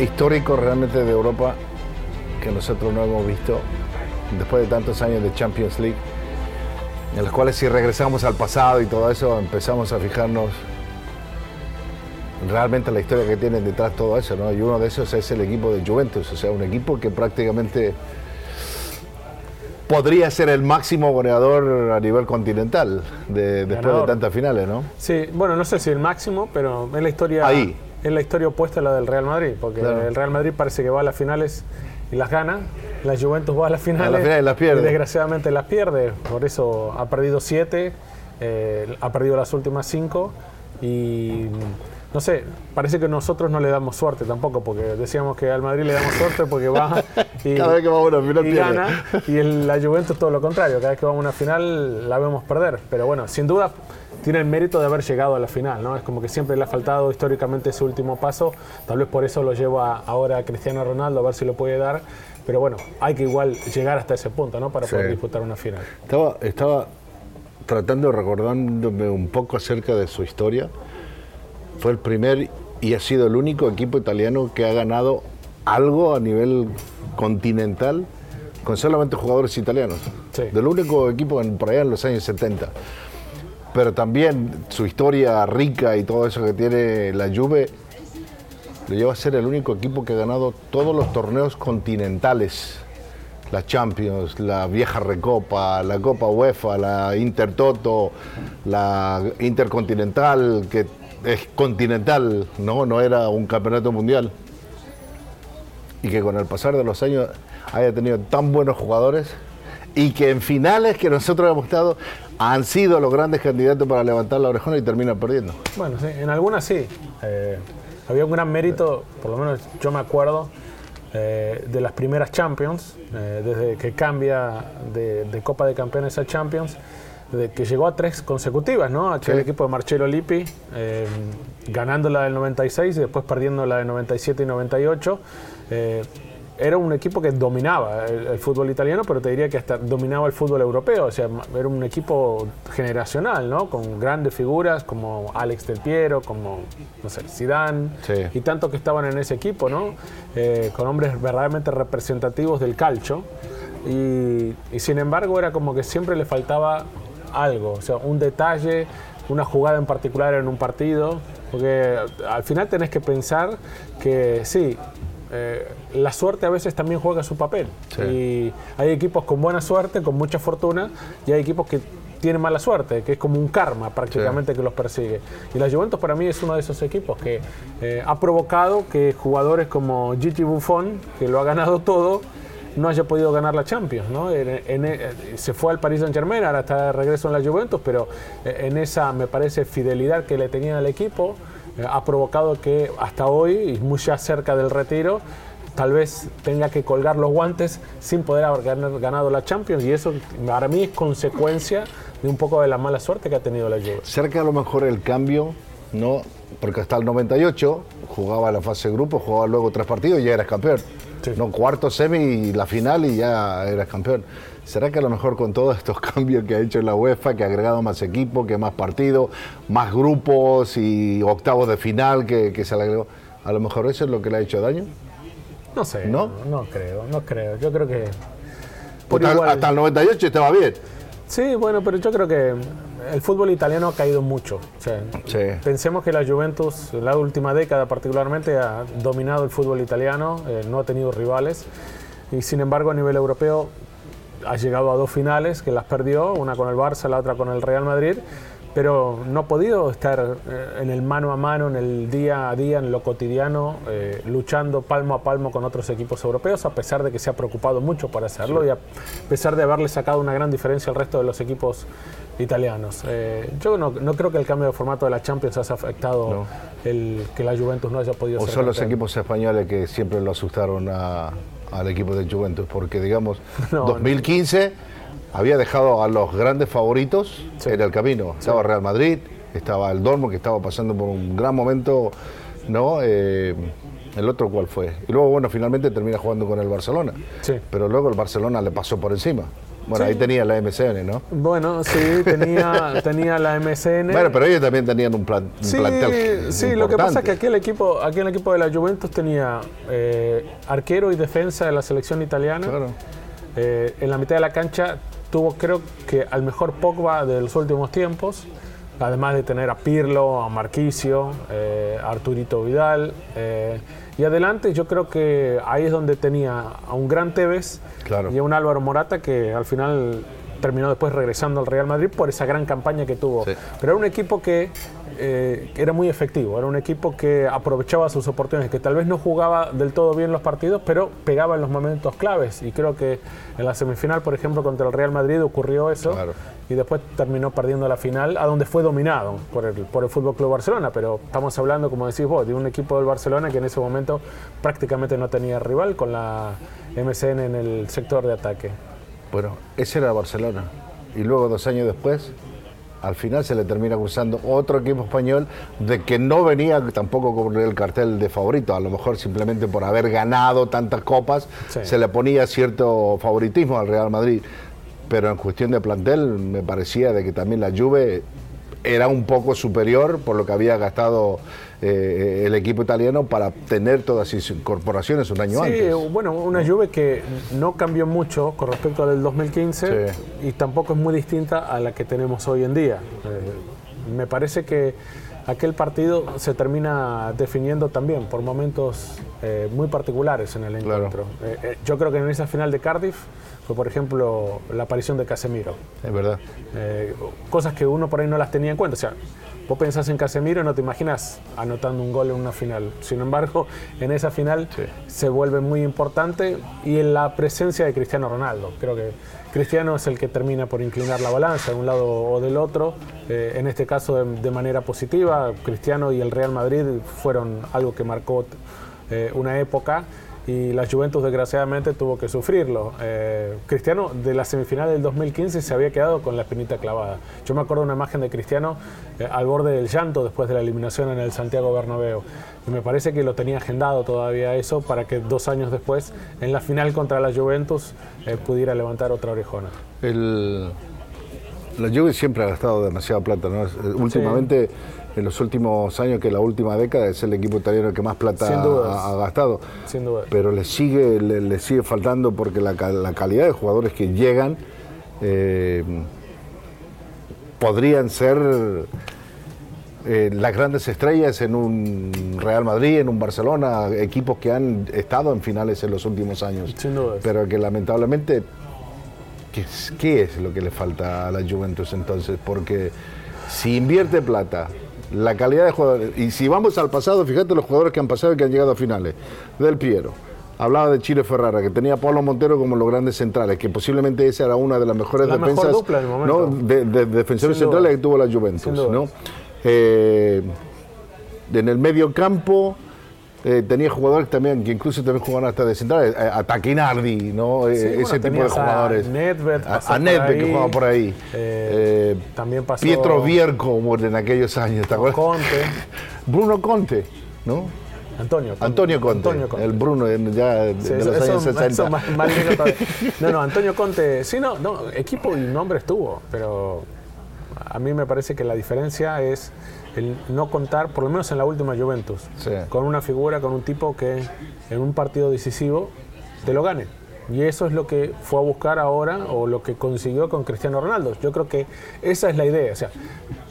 históricos realmente de Europa que nosotros no hemos visto después de tantos años de Champions League? En los cuales si regresamos al pasado y todo eso, empezamos a fijarnos realmente la historia que tienen detrás todo eso, ¿no? Y uno de esos es el equipo de Juventus, o sea, un equipo que prácticamente podría ser el máximo goleador a nivel continental de- después de tantas finales, ¿no? Sí, bueno, no sé si el máximo, pero es la historia. Ahí. Es la historia opuesta a la del Real Madrid, porque Claro. el Real Madrid parece que va a las finales y las gana. La Juventus va a las finales, A y las pierde. y desgraciadamente las pierde. Por eso ha perdido siete, eh, ha perdido las últimas cinco y no sé, parece que nosotros no le damos suerte tampoco, porque decíamos que al Madrid le damos suerte porque va y, Cada vez que va a una final y pierde. gana y el- la Juventus todo lo contrario, cada vez que va a una final la vemos perder. Pero bueno, sin duda tiene el mérito de haber llegado a la final, ¿no? Es como que siempre le ha faltado históricamente ese último paso, tal vez por eso lo lleva ahora a Cristiano Ronaldo a ver si lo puede dar. Pero bueno, hay que igual llegar hasta ese punto, ¿no? Para Sí. poder disputar una final. Estaba, estaba tratando, recordándome un poco acerca de su historia. Fue el primer y ha sido el único equipo italiano que ha ganado algo a nivel continental con solamente jugadores italianos. Sí. Del único equipo en, por allá en los años 70. Pero también su historia rica y todo eso que tiene la Juve lo lleva a ser el único equipo que ha ganado todos los torneos continentales. La Champions, la vieja Recopa, la Copa UEFA, la Intertoto, la Intercontinental, que es continental, no, no era un campeonato mundial. Y que con el pasar de los años haya tenido tan buenos jugadores y que en finales que nosotros hemos estado han sido los grandes candidatos para levantar la orejona y terminan perdiendo. Bueno, sí, en algunas sí. Eh, había un gran mérito, por lo menos yo me acuerdo, eh, de las primeras Champions, eh, desde que cambia de, de Copa de Campeones a Champions, de que llegó a tres consecutivas, ¿no? Sí. equipo de Marcelo Lippi, eh, ganando la del 96 y después perdiendo la del 97 y 98. Era un equipo que dominaba el, el fútbol italiano, pero te diría que hasta dominaba el fútbol europeo. O sea, era un equipo generacional, ¿no? Con grandes figuras como Alex Del Piero, como, no sé, Zidane, Sí. y tanto que estaban en ese equipo, ¿no? Eh, con hombres verdaderamente representativos del calcio. Y, y sin embargo era como que siempre le faltaba algo, o sea, un detalle, una jugada en particular en un partido, porque al final tenés que pensar que sí, eh, la suerte a veces también juega su papel. Sí. Y hay equipos con buena suerte, con mucha fortuna, y hay equipos que tienen mala suerte, que es como un karma prácticamente que los persigue. Y la Juventus para mí es uno de esos equipos que eh, ha provocado que jugadores como Gigi Buffon, que lo ha ganado todo, no haya podido ganar la Champions. ¿no? En- en- se fue al Paris Saint Germain, ahora está de regreso en la Juventus, pero eh, en esa, me parece, fidelidad que le tenía al equipo, eh, ha provocado que hasta hoy, y muy ya cerca del retiro, tal vez tenga que colgar los guantes sin poder haber ganado la Champions, y eso para mí es consecuencia de un poco de la mala suerte que ha tenido la Juve. Cerca a lo mejor el cambio, ¿no? Porque hasta el 98 jugaba la fase de grupo, jugaba luego tres partidos y ya eras campeón. Sí. No, cuarto, semi y la final y ya eras campeón. ¿Será que a lo mejor con todos estos cambios que ha hecho la UEFA, que ha agregado más equipo, que más partidos, más grupos y octavos de final que, que se le agregó, a lo mejor eso es lo que le ha hecho daño? No sé, ¿No? no, creo, no creo. Yo creo que... por igual- hasta el 98 estaba bien. Sí, bueno, pero yo creo que el fútbol italiano ha caído mucho. O sea, Sí. Pensemos que la Juventus, en la última década particularmente, ha dominado el fútbol italiano, eh, no ha tenido rivales y sin embargo a nivel europeo ha llegado a dos finales que las perdió, una con el Barça, la otra con el Real Madrid, pero no ha podido estar eh, en el mano a mano, en el día a día, en lo cotidiano, eh, luchando palmo a palmo con otros equipos europeos, a pesar de que se ha preocupado mucho por hacerlo y a pesar de haberle sacado una gran diferencia al resto de los equipos italianos. Eh, yo no, no creo que el cambio de formato de la Champions haya afectado No. el que la Juventus no haya podido ¿O ser son los equipos españoles que siempre lo asustaron a- al equipo de Juventus? Porque, digamos, No, 2015 había dejado a los grandes favoritos Sí. en el camino. Estaba Real Madrid, estaba el Dortmund, que estaba pasando por un gran momento, ¿no? Eh, ¿El otro cuál fue? Y luego, bueno, finalmente termina jugando con el Barcelona. Sí. Pero luego el Barcelona le pasó por encima. Bueno, Sí. ahí tenía la MCN, ¿no? Bueno, sí, tenía, tenía la MSN. Bueno, pero ellos también tenían un, plan, un Sí, plantel sí lo que pasa es que aquí el equipo, aquí el equipo de la Juventus tenía eh, arquero y defensa de la selección italiana. Claro. Eh, en la mitad de la cancha tuvo creo que al mejor Pogba de los últimos tiempos, además de tener a Pirlo, a Marquisio, eh, a Arturito Vidal. Y adelante yo creo que ahí es donde tenía a un gran Tevez Claro. y a un Álvaro Morata que al final terminó después regresando al Real Madrid por esa gran campaña que tuvo. Sí. Pero era un equipo que, eh, era muy efectivo, era un equipo que aprovechaba sus oportunidades, que tal vez no jugaba del todo bien los partidos, pero pegaba en los momentos claves. Y creo que en la semifinal, por ejemplo, contra el Real Madrid ocurrió eso. Claro. Y después terminó perdiendo la final, a donde fue dominado por el, por el Fútbol Club Barcelona. Pero estamos hablando, como decís vos, de un equipo del Barcelona que en ese momento prácticamente no tenía rival con la MCN en el sector de ataque. Bueno, ese era Barcelona. Y luego, dos años después, al final se le termina cruzando otro equipo español de que no venía tampoco con el cartel de favorito. A lo mejor simplemente por haber ganado tantas copas Sí. se le ponía cierto favoritismo al Real Madrid. Pero en cuestión de plantel me parecía de que también la Juve era un poco superior por lo que había gastado eh, el equipo italiano para tener todas esas incorporaciones un año Sí, antes. bueno, una Juve que no cambió mucho con respecto al del 2015 Sí. y tampoco es muy distinta a la que tenemos hoy en día. Eh, me parece que aquel partido se termina definiendo también por momentos eh, muy particulares en el Claro. encuentro. Eh, eh, yo creo que en esa final de Cardiff fue, por ejemplo, la aparición de Casemiro. Es verdad. Eh, cosas que uno por ahí no las tenía en cuenta. O sea, vos pensás en Casemiro y no te imaginas anotando un gol en una final. Sin embargo, en esa final Sí. se vuelve muy importante y en la presencia de Cristiano Ronaldo. Creo que Cristiano es el que termina por inclinar la balanza de un lado o del otro. Eh, en este caso de, de manera positiva, Cristiano y el Real Madrid fueron algo que marcó eh, una época y la Juventus desgraciadamente tuvo que sufrirlo. Eh, Cristiano de la semifinal del 2015 se había quedado con la espinita clavada. Yo me acuerdo una imagen de Cristiano eh, al borde del llanto después de la eliminación en el Santiago Bernabéu. Me parece que lo tenía agendado todavía eso para que dos años después, en la final contra la Juventus, eh, pudiera levantar otra orejona. El, la Juve siempre ha gastado demasiada plata, ¿no? Eh, Últimamente, en los últimos años, que la última década es el equipo italiano que más plata ha, ha gastado. Sin duda. Pero le sigue, le, le sigue faltando porque la, la calidad de jugadores que llegan eh, podrían ser eh, las grandes estrellas en un Real Madrid, en un Barcelona, equipos que han estado en finales en los últimos años. Sin dudas. Pero que lamentablemente, ¿qué es, qué es lo que le falta a la Juventus entonces? Porque si invierte plata, la calidad de jugadores, y si vamos al pasado, fíjate los jugadores que han pasado y que han llegado a finales. Del Piero, hablaba de Chile Ferrara, que tenía a Pablo Montero como los grandes centrales, que posiblemente esa era una de las mejores La mejor defensas dupla. ¿no? de, de defensores Sin duda. centrales que tuvo la Juventus. ¿no? Eh, en el medio campo eh, tenía jugadores también que incluso también jugaban hasta de centrales, a, a Taquinardi, ¿no? Eh, bueno, ese tipo de a jugadores. Nedved, a, Nedved, que jugaba por ahí. Eh, Eh, también pasó Pietro Vierco en aquellos años, ¿te acuerdas? Conte, Bruno Conte, ¿no? Antonio. Conte. Antonio Conte, Antonio Conte. el Bruno de, ya de, Sí, de eso- los años eso- 60. eso más, más lindo todavía. No, no, Antonio Conte, sí, no, no, equipo y nombre estuvo, pero a mí me parece que la diferencia es el no contar, por lo menos en la última Juventus, Sí. con una figura, con un tipo que en un partido decisivo te lo gane. Y eso es lo que fue a buscar ahora o lo que consiguió con Cristiano Ronaldo. Yo creo que esa es la idea. O sea,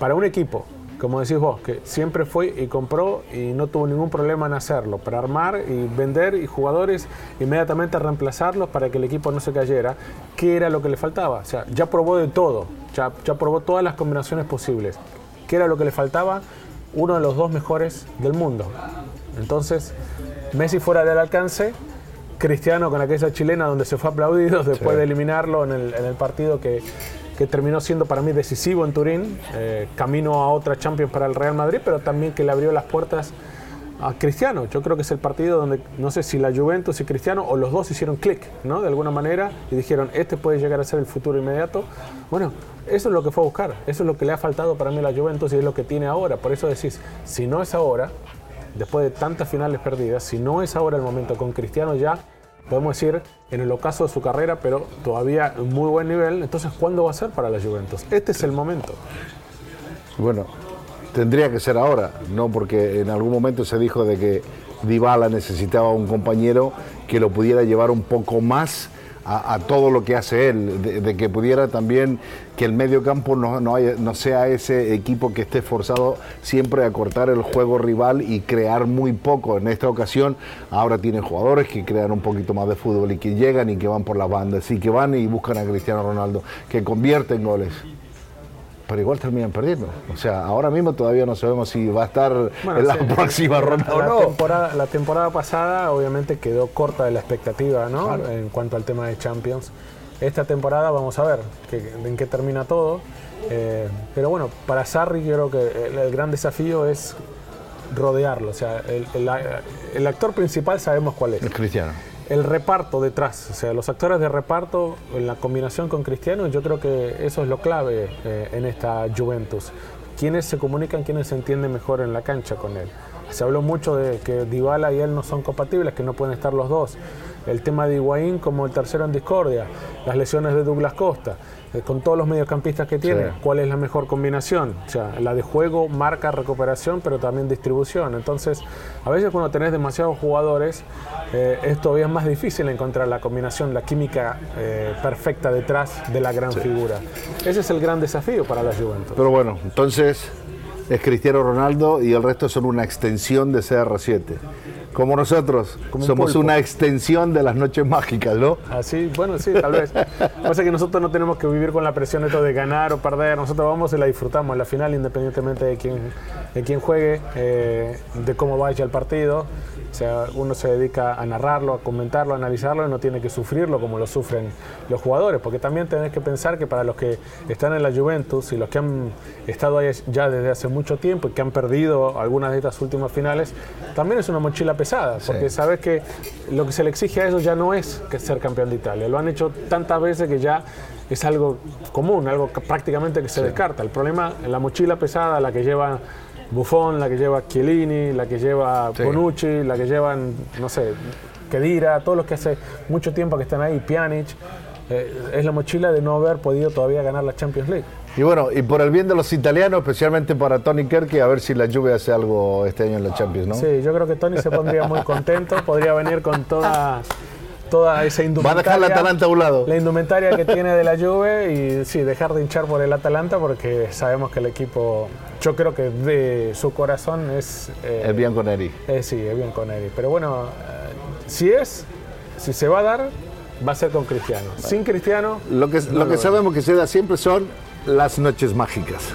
para un equipo, como decís vos, que siempre fue y compró y no tuvo ningún problema en hacerlo, para armar y vender y jugadores inmediatamente reemplazarlos para que el equipo no se cayera, ¿qué era lo que le faltaba? O sea, ya probó de todo, ya, ya probó todas las combinaciones posibles. ¿Qué era lo que le faltaba? Uno de los dos mejores del mundo. Entonces, Messi fuera del alcance, Cristiano con aquella chilena donde se fue aplaudido después de eliminarlo en el, en el partido que, que terminó siendo para mí decisivo en Turín, eh, camino a otra Champions para el Real Madrid, pero también que le abrió las puertas a Cristiano. Yo creo que es el partido donde no sé si la Juventus y Cristiano o los dos hicieron clic, ¿no? De alguna manera y dijeron, este puede llegar a ser el futuro inmediato. Bueno, eso es lo que fue a buscar, eso es lo que le ha faltado para mí a la Juventus y es lo que tiene ahora. Por eso decís, si no es ahora, después de tantas finales perdidas, si no es ahora el momento con Cristiano ya, podemos decir en el ocaso de su carrera, pero todavía en muy buen nivel, entonces ¿cuándo va a ser para la Juventus? Este es el momento. Bueno, tendría que ser ahora, ¿no? Porque en algún momento se dijo de que Dybala necesitaba un compañero que lo pudiera llevar un poco más a, todo lo que hace él, de, que pudiera también que el medio campo no, no, no sea ese equipo que esté forzado siempre a cortar el juego rival y crear muy poco. En esta ocasión ahora tienen jugadores que crean un poquito más de fútbol y que llegan y que van por las bandas y que van y buscan a Cristiano Ronaldo, que convierten goles pero igual terminan perdiendo. O sea, ahora mismo todavía no sabemos si va a estar Bueno, en la sí, próxima ronda o no. Temporada, la temporada pasada obviamente quedó corta de la expectativa, ¿no? En cuanto al tema de Champions. Esta temporada vamos a ver que- en qué termina todo. Eh, pero bueno, para Sarri creo que el, el gran desafío es rodearlo. O sea, el, el- el actor principal sabemos cuál es. Es Cristiano. El reparto detrás, o sea, los actores de reparto en la combinación con Cristiano, yo creo que eso es lo clave eh, en esta Juventus. Quienes se comunican, quienes se entienden mejor en la cancha con él. Se habló mucho de que Dybala y él no son compatibles, que no pueden estar los dos. El tema de Higuaín como el tercero en discordia, las lesiones de Douglas Costa, con todos los mediocampistas que tiene, Sí. cuál es la mejor combinación. O sea, la de juego, marca, recuperación, pero también distribución. Entonces, a veces cuando tenés demasiados jugadores, eh, es todavía más difícil encontrar la combinación, la química eh, perfecta detrás de la gran figura. Ese es el gran desafío para la Juventus. Pero bueno, entonces es Cristiano Ronaldo y el resto son una extensión de CR7. Como nosotros, Como un somos pulpo. una extensión de las noches mágicas, ¿no? Así, bueno, sí, tal vez. Pasa que nosotros no tenemos que vivir con la presión esto de ganar o perder. Nosotros vamos y la disfrutamos en la final, independientemente de quién, de quién juegue, eh, de cómo vaya el partido. O sea, uno se dedica a narrarlo, a comentarlo, a analizarlo y no tiene que sufrirlo como lo sufren los jugadores. Porque también tenés que pensar que para los que están en la Juventus y los que han estado ahí ya desde hace mucho tiempo y que han perdido algunas de estas últimas finales, también es una mochila pesada. Porque sabes que lo que se le exige a ellos ya no es que ser campeón de Italia. Lo han hecho tantas veces que ya es algo común, algo que prácticamente que se descarta. El problema, la mochila pesada, la que lleva Buffon, la que lleva Chiellini, la que lleva Sí. Bonucci, la que llevan, no sé, Kedira, todos los que hace mucho tiempo que están ahí, Pjanic, eh, es la mochila de no haber podido todavía ganar la Champions League. Y bueno, y por el bien de los italianos, especialmente para Tony Kerke, a ver si la lluvia hace algo este año en la Champions, ¿no? Sí, yo creo que Tony se pondría muy contento, podría venir con toda, toda esa Va a indumentaria. dejar la Atalanta a un lado. La indumentaria que tiene de la Juve y sí, dejar de hinchar por el Atalanta porque sabemos que el equipo, yo creo que de su corazón es... eh, El Bianconeri. eh, sí, es bien con Eri. Pero bueno, eh, si es, si se va a dar, va a ser con Cristiano. Sin Cristiano, Lo que, lo que sabemos que se da siempre son las noches mágicas.